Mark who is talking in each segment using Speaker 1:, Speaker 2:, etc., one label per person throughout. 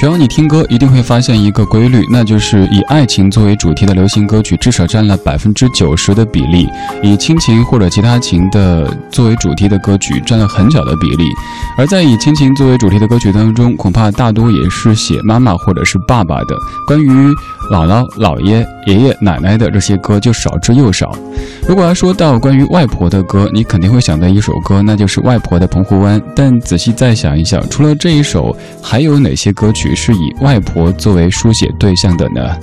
Speaker 1: 只要你听歌，一定会发现一个规律，那就是以爱情作为主题的流行歌曲至少占了百分之九十的比例，以亲情或者其他情的作为主题的歌曲占了很小的比例。而在以亲情作为主题的歌曲当中，恐怕大多也是写妈妈或者是爸爸的，关于姥姥、姥爷、爷爷、奶奶的这些歌就少之又少。如果要说到关于外婆的歌，你肯定会想到一首歌，那就是《外婆的澎湖湾》。但仔细再想一想，除了这一首，还有哪些歌曲是以外婆作为书写对象的呢？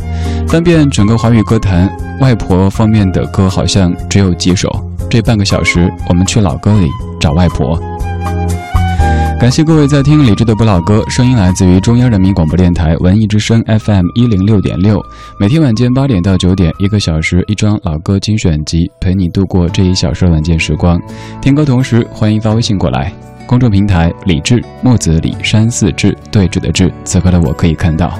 Speaker 1: 翻遍整个华语歌坛，外婆方面的歌好像只有几首。这半个小时，我们去老歌里找外婆。感谢各位在听李志的不老歌，声音来自于中央人民广播电台文艺之声 FM 一零六点六。每天晚间八点到九点，一个小时一张老歌精选集，陪你度过这一小时的晚间时光。听歌同时，欢迎发微信过来。公众平台李志木子李山寺志对峙的志，此刻的我可以看到。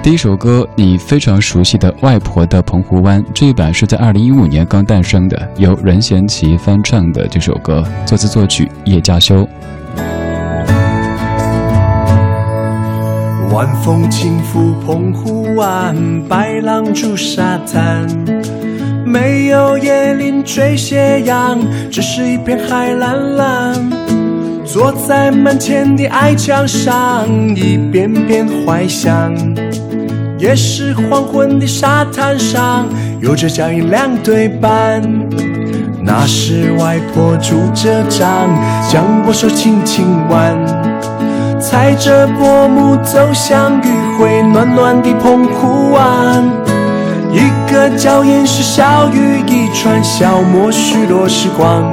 Speaker 1: 第一首歌，你非常熟悉的《外婆的澎湖湾》这一版是在二零一五年刚诞生的，由任贤齐翻唱的这首歌，作词作曲叶嘉修。
Speaker 2: 晚风轻拂澎湖湾，白浪逐沙滩，没有椰林缀斜阳，只是一片海蓝蓝。坐在门前的矮墙上，一遍遍怀想。也是黄昏的沙滩上，有着脚印两对半。那是外婆拄着杖，将我手轻轻挽。踩着薄暮走向余晖暖暖的澎湖湾，一个脚印是小雨一串，消磨许多时光。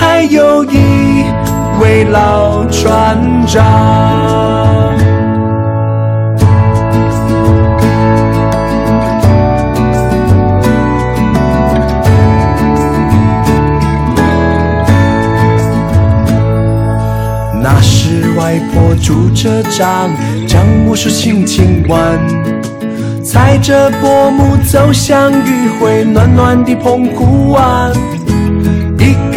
Speaker 2: 还有一位老船长。那是外婆拄着杖，将我手轻轻挽，踩着薄暮走向余晖暖暖的澎湖湾。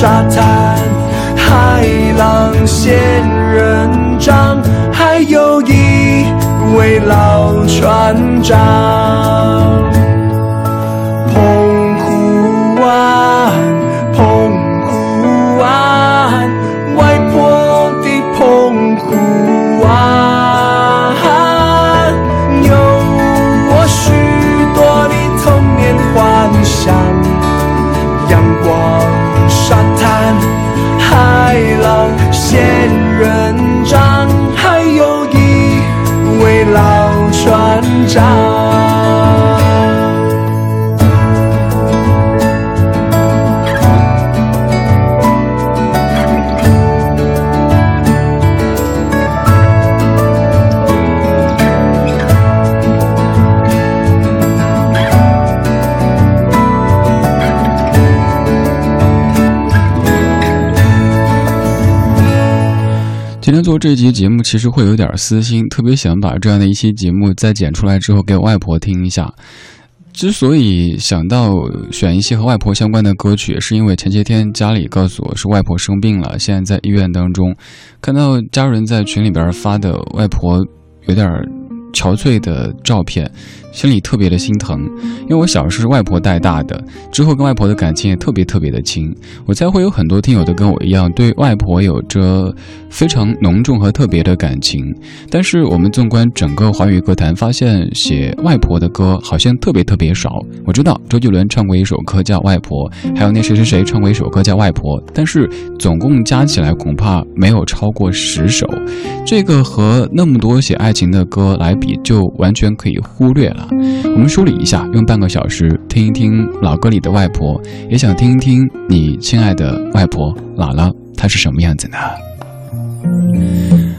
Speaker 2: 沙滩、海浪、仙人掌，还有一位老船长。澎湖湾，
Speaker 1: 这期节目，其实会有点私心，特别想把这样的一期节目再剪出来之后给外婆听一下。之所以想到选一些和外婆相关的歌曲，是因为前些天家里告诉我是外婆生病了，现在在医院当中，看到家人在群里边发的外婆有点憔悴的照片，心里特别的心疼。因为我小时候是外婆带大的，之后跟外婆的感情也特别特别的亲。我猜会有很多听友都跟我一样，对外婆有着非常浓重和特别的感情。但是我们纵观整个华语歌坛，发现写外婆的歌好像特别特别少。我知道周杰伦唱过一首歌叫《外婆》，还有那谁谁谁唱过一首歌叫《外婆》，但是总共加起来恐怕没有超过十首。这个和那么多写爱情的歌来比，就完全可以忽略了。我们梳理一下，用半个小时听一听老歌里的外婆，也想听一听你亲爱的外婆姥姥，她是什么样子呢？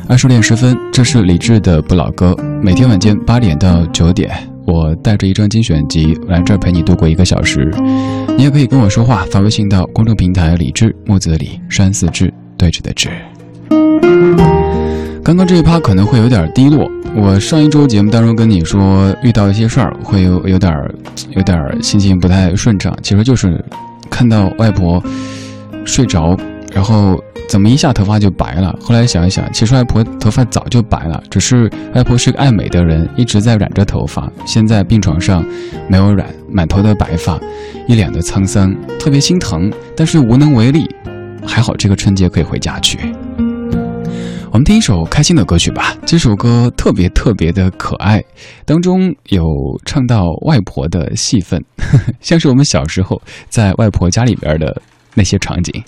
Speaker 1: 二十点十分，这是李志的不老歌。每天晚间八点到九点，我带着一张精选集来这儿陪你度过一个小时。你也可以跟我说话，发微信到公众平台“李志木子李山寺志对峙的志”。刚刚这一趴可能会有点低落。我上一周节目当中跟你说，遇到一些事儿会有有点有点心情不太顺畅，其实就是看到外婆睡着，然后怎么一下头发就白了。后来想一想，其实外婆头发早就白了，只是外婆是个爱美的人，一直在染着头发。现在病床上没有染，满头的白发，一脸的沧桑，特别心疼，但是无能为力。还好这个春节可以回家去。我们听一首开心的歌曲吧。这首歌特别特别的可爱，当中有唱到外婆的戏份，像是我们小时候在外婆家里边的那些场景。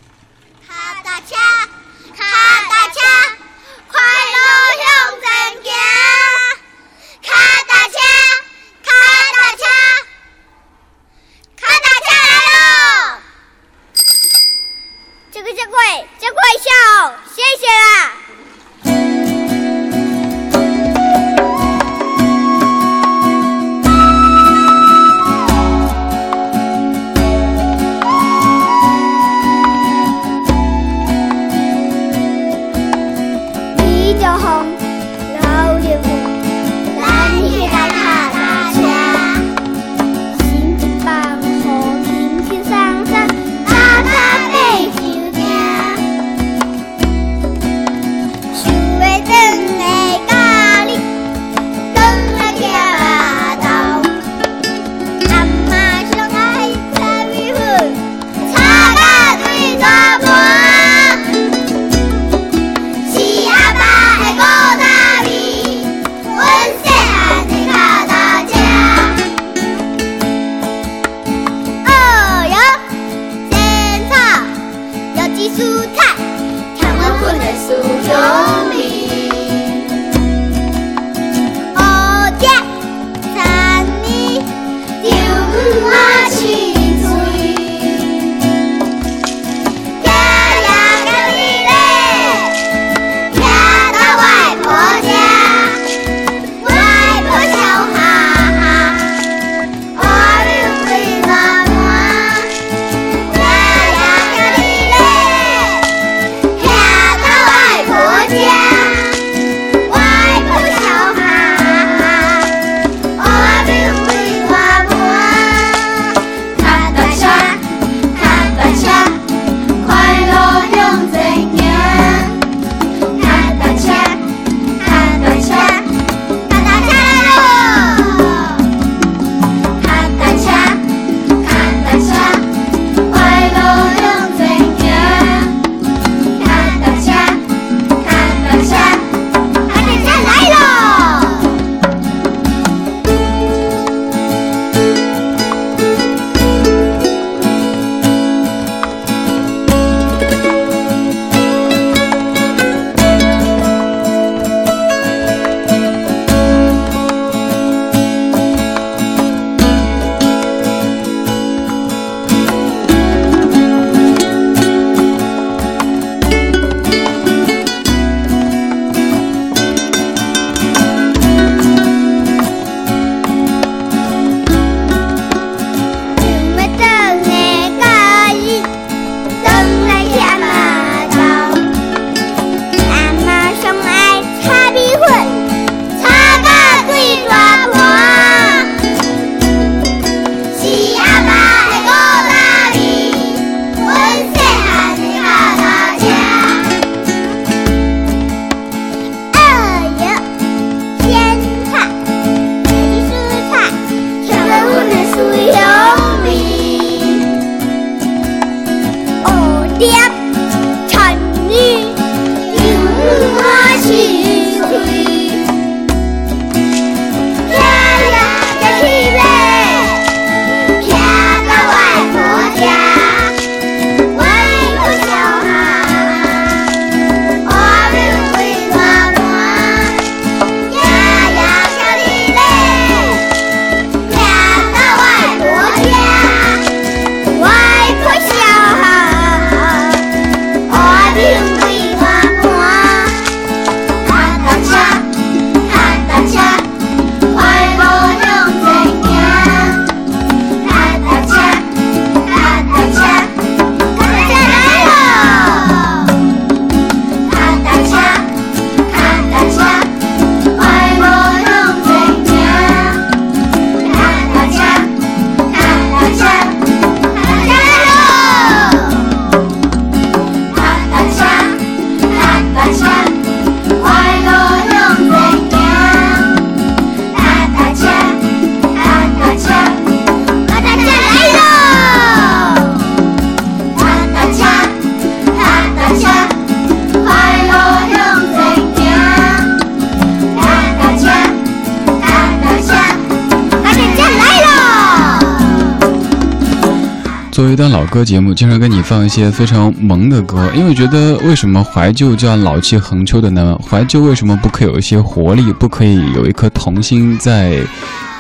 Speaker 1: 作为一档老歌节目，经常给你放一些非常萌的歌，因为觉得为什么怀旧这样老气横秋的呢？怀旧为什么不可以有一些活力？不可以有一颗童心在？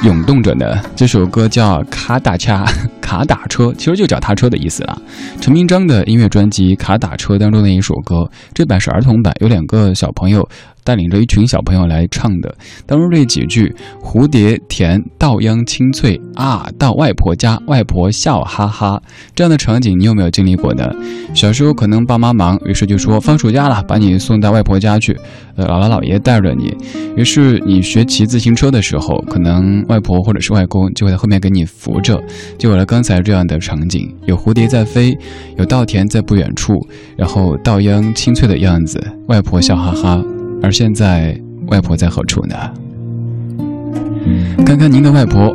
Speaker 1: 涌动着呢。这首歌叫《卡打恰卡打车》，其实就脚踏车的意思了。陈明章的音乐专辑《卡打车》当中的一首歌，这版是儿童版，有两个小朋友。带领着一群小朋友来唱的，当中这几句“蝴蝶甜，稻秧清脆啊，到外婆家，外婆笑哈哈”这样的场景，你有没有经历过呢？小时候可能爸妈忙，于是就说放暑假了，把你送到外婆家去，呃，姥姥姥爷带着你。于是你学骑自行车的时候，可能外婆或者是外公就会在后面给你扶着，就有了刚才这样的场景：有蝴蝶在飞，有稻田在不远处，然后稻秧清脆的样子，外婆笑哈哈。而现在，外婆在何处呢？看看您的外婆，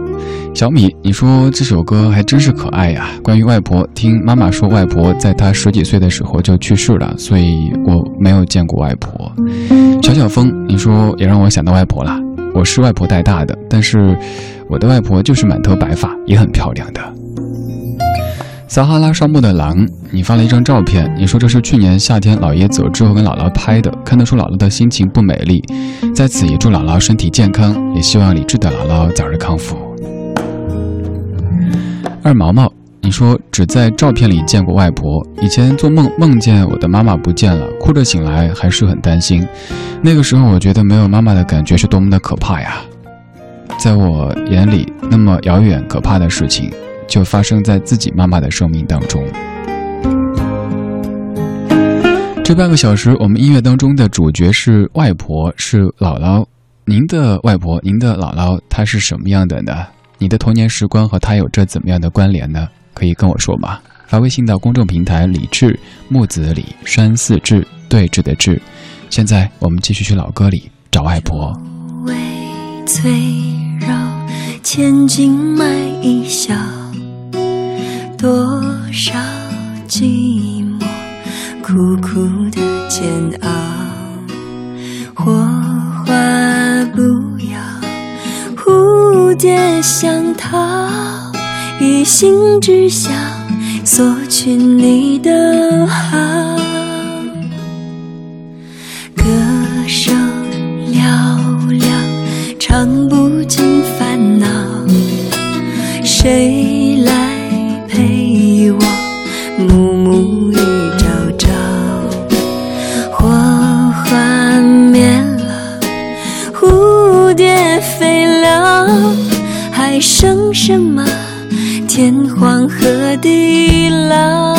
Speaker 1: 小米，你说这首歌还真是可爱呀。关于外婆，听妈妈说，外婆在她十几岁的时候就去世了，所以我没有见过外婆。小小风，你说也让我想到外婆了。我是外婆带大的，但是我的外婆就是满头白发，也很漂亮的。撒哈拉沙漠的狼，你发了一张照片，你说这是去年夏天姥爷走之后跟姥姥拍的，看得出姥姥的心情不美丽。在此也祝姥姥身体健康，也希望理智的姥姥早日康复。二毛毛，你说只在照片里见过外婆，以前做梦梦见我的妈妈不见了，哭着醒来还是很担心。那个时候我觉得没有妈妈的感觉是多么的可怕呀，在我眼里那么遥远可怕的事情。就发生在自己妈妈的生命当中。这半个小时，我们音乐当中的主角是外婆，是姥姥。您的外婆，您的姥姥，她是什么样的呢？你的童年时光和她有着怎么样的关联呢？可以跟我说吗？发微信到公众平台“李志木子李山寺志对峙的志”。现在我们继续去老歌里找外婆。
Speaker 3: 脆弱，千金买一笑。多少寂寞，苦苦的煎熬，火花不要，蝴蝶想逃，一心只想索取你的好，地老。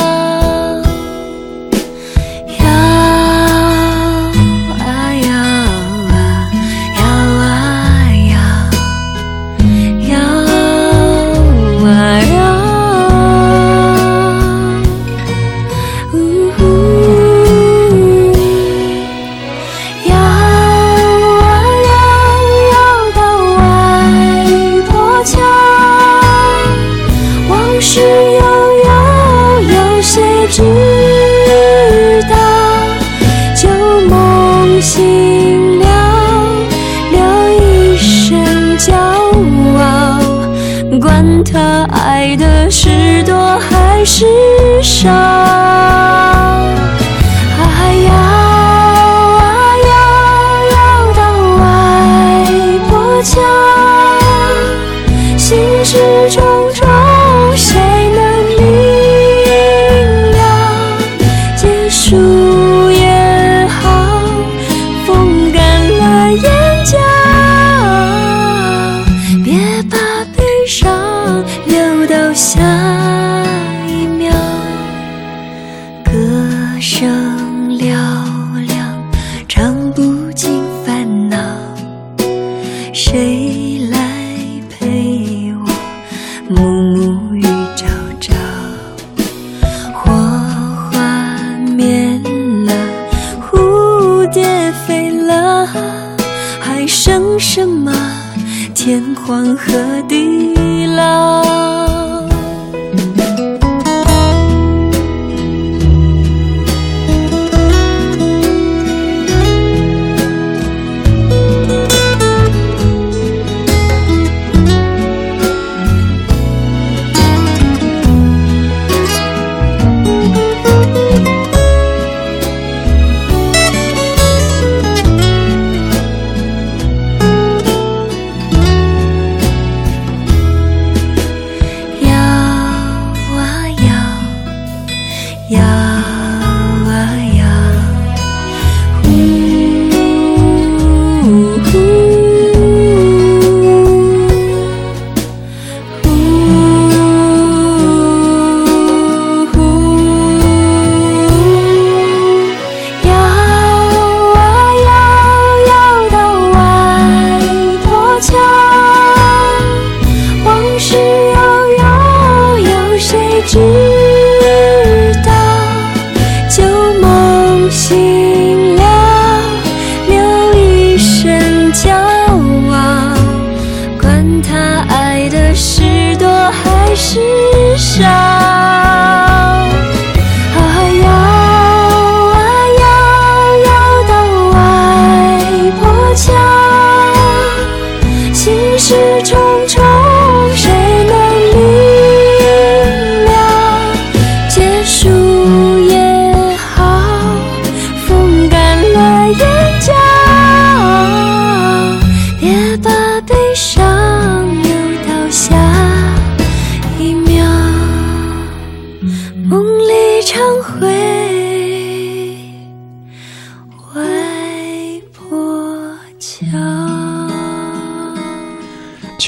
Speaker 3: 在世上。凭什么天荒和地老。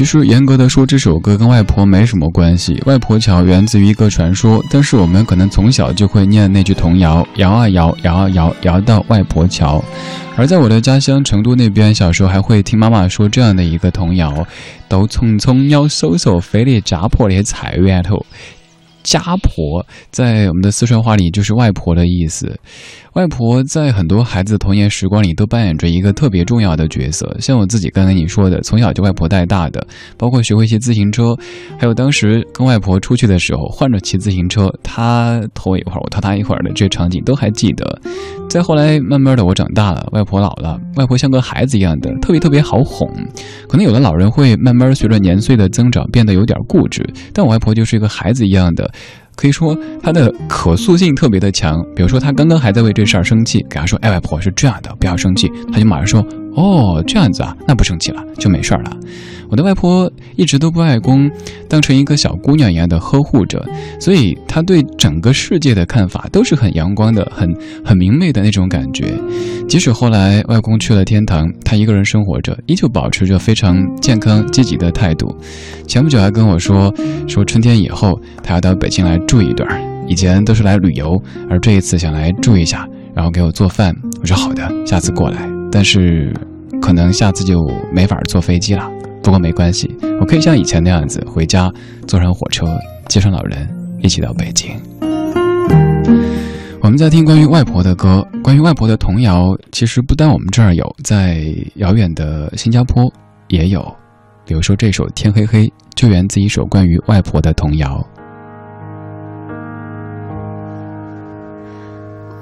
Speaker 1: 其实严格的说，这首歌跟外婆没什么关系。外婆桥源自于一个传说，但是我们可能从小就会念那句童谣：摇啊摇，摇啊摇，摇到外婆桥。而在我的家乡成都那边，小时候还会听妈妈说这样的一个童谣：都匆匆要搜搜飞的家婆的菜园头。家婆在我们的四川话里就是外婆的意思。外婆在很多孩子童年时光里都扮演着一个特别重要的角色。像我自己刚才你说的，从小就外婆带大的，包括学会骑自行车，还有当时跟外婆出去的时候换着骑自行车，她拖一会儿，我拖她一会儿的这些场景都还记得。再后来，慢慢的我长大了，外婆老了，外婆像个孩子一样的，特别特别好哄。可能有的老人会慢慢随着年岁的增长变得有点固执，但我外婆就是一个孩子一样的。可以说他的可塑性特别的强，比如说他刚刚还在为这事儿生气，给他说：“哎，外婆是这样的，不要生气。”他就马上说：“哦，这样子啊，那不生气了，就没事儿了。”我的外婆一直都把外公当成一个小姑娘一样的呵护着，所以她对整个世界的看法都是很阳光的、很很明媚的那种感觉。即使后来外公去了天堂，她一个人生活着，依旧保持着非常健康积极的态度。前不久还跟我说，说春天以后她要到北京来住一段，以前都是来旅游，而这一次想来住一下，然后给我做饭。我说好的，下次过来，但是可能下次就没法坐飞机了。不过没关系，我可以像以前那样子回家，坐上火车，接上老人，一起到北京。我们在听关于外婆的歌，关于外婆的童谣，其实不单我们这儿有，在遥远的新加坡也有。比如说这首《天黑黑》，就源自一首关于外婆的童谣。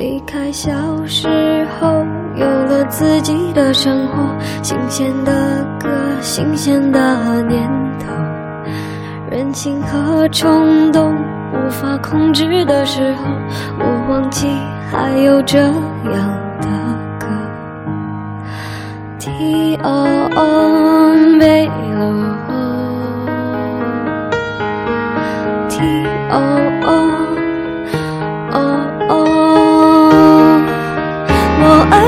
Speaker 4: 离开小时候，有了自己的生活，新鲜的歌，新鲜的念头，任性和冲动无法控制的时候，我忘记还有这样的歌。天白了，天哦。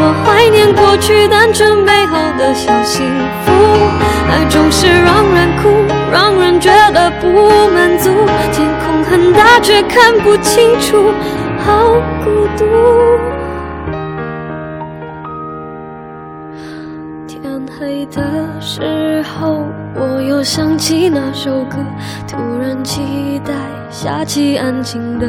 Speaker 4: 我怀念过去单纯美好的小幸福，爱总是让人哭。让人觉得不满足，天空很大却看不清楚，好孤独。天黑的时候，我又想起那首歌，突然期待下起安静的。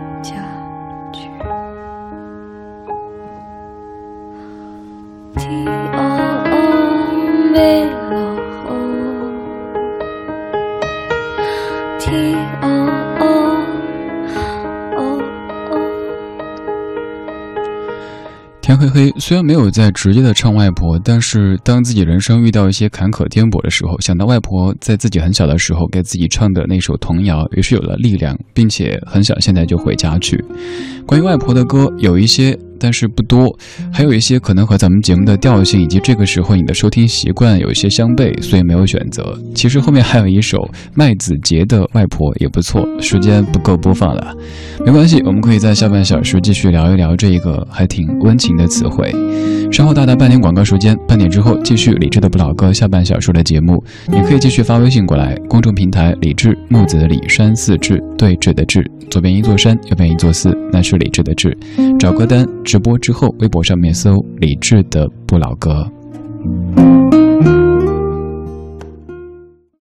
Speaker 1: 嘿嘿虽然没有在直接的唱外婆，但是当自己人生遇到一些坎坷颠簸的时候，想到外婆在自己很小的时候给自己唱的那首童谣，于是有了力量，并且很想现在就回家去。关于外婆的歌有一些。但是不多，还有一些可能和咱们节目的调性以及这个时候你的收听习惯有一些相悖，所以没有选择。其实后面还有一首麦子杰的《外婆》也不错，时间不够播放了，没关系，我们可以在下半小时继续聊一聊这一个还挺温情的词汇。稍后到达半点广告时间，半点之后继续李志的不老歌下半小时的节目，你可以继续发微信过来，公众平台李志木子李山寺志对峙的志，左边一座山，右边一座寺，那是李志的志，找歌单。直播之后微博上面搜李志的不老歌